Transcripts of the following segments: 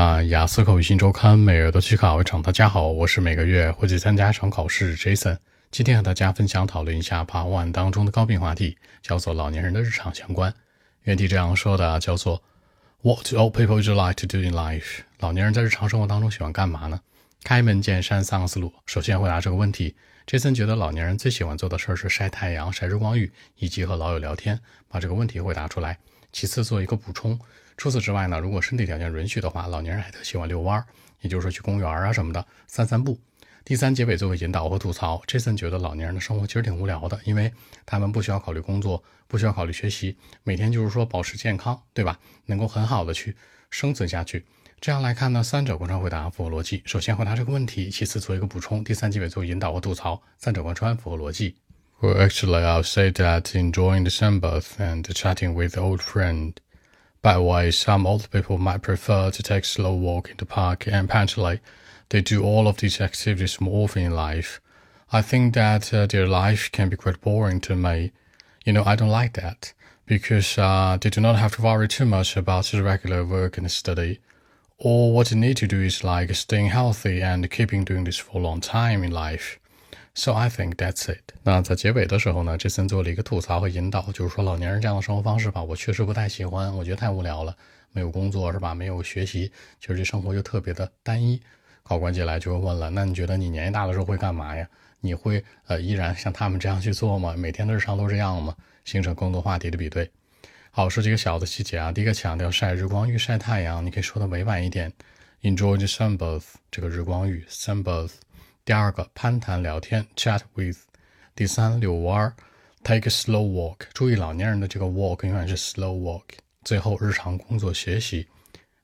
那雅思口语新周刊每月都去考一场。大家好，我是每个月会去参加一场考试 Jason。今天和大家分享讨论一下 Part One 当中的高频话题，叫做老年人的日常相关。原题这样说的，叫做 What do old people would like to do in life？老年人在日常生活当中喜欢干嘛呢？开门见山三个思路。首先回答这个问题，Jason 觉得老年人最喜欢做的事儿是晒太阳、晒日光浴，以及和老友聊天。把这个问题回答出来。其次做一个补充。除此之外呢，如果身体条件允许的话，老年人还特喜欢遛弯儿，也就是说去公园啊什么的散散步。第三结尾做个引导和吐槽。Jason 觉得老年人的生活其实挺无聊的，因为他们不需要考虑工作，不需要考虑学习，每天就是说保持健康，对吧？能够很好的去生存下去。这样来看呢，三者贯穿回答符合逻辑。首先回答这个问题，其次做一个补充，第三结尾做引导和吐槽，三者贯穿符合逻辑。Well, actually, I'll say that enjoying the sunbath and chatting with old friend. By the way, some old people might prefer to take a slow walk in the park, and apparently, they do all of these activities more often in life. I think that uh, their life can be quite boring to me. You know, I don't like that because uh, they do not have to worry too much about the regular work and study. All what you need to do is like staying healthy and keeping doing this for a long time in life. So I think that's it。那在结尾的时候呢，这森做了一个吐槽和引导，就是说老年人这样的生活方式吧，我确实不太喜欢，我觉得太无聊了，没有工作是吧？没有学习，其实这生活就特别的单一。考官进来就会问了，那你觉得你年纪大的时候会干嘛呀？你会呃依然像他们这样去做吗？每天的日常都这样吗？形成更多话题的比对。好，说几个小的细节啊。第一个强调晒日光浴、晒太阳，你可以说的委婉一点，enjoy the sunbath，这个日光浴，sunbath。第二个攀谈聊天，chat with；第三遛弯儿，take a slow walk。注意老年人的这个 walk 永远是 slow walk。最后日常工作学习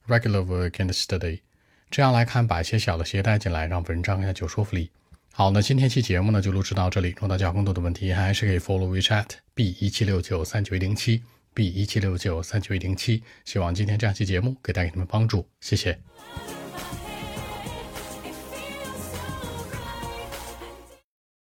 ，regular work and study。这样来看，把一些小的鞋带进来，让文章更加有说服力。好，那今天期节目呢就录制到这里。如果大家有更多的问题，还是可以 follow WeChat b 一七六九三九一零七 b 一七六九三九一零七。希望今天这样期节目可以带给你们帮助，谢谢。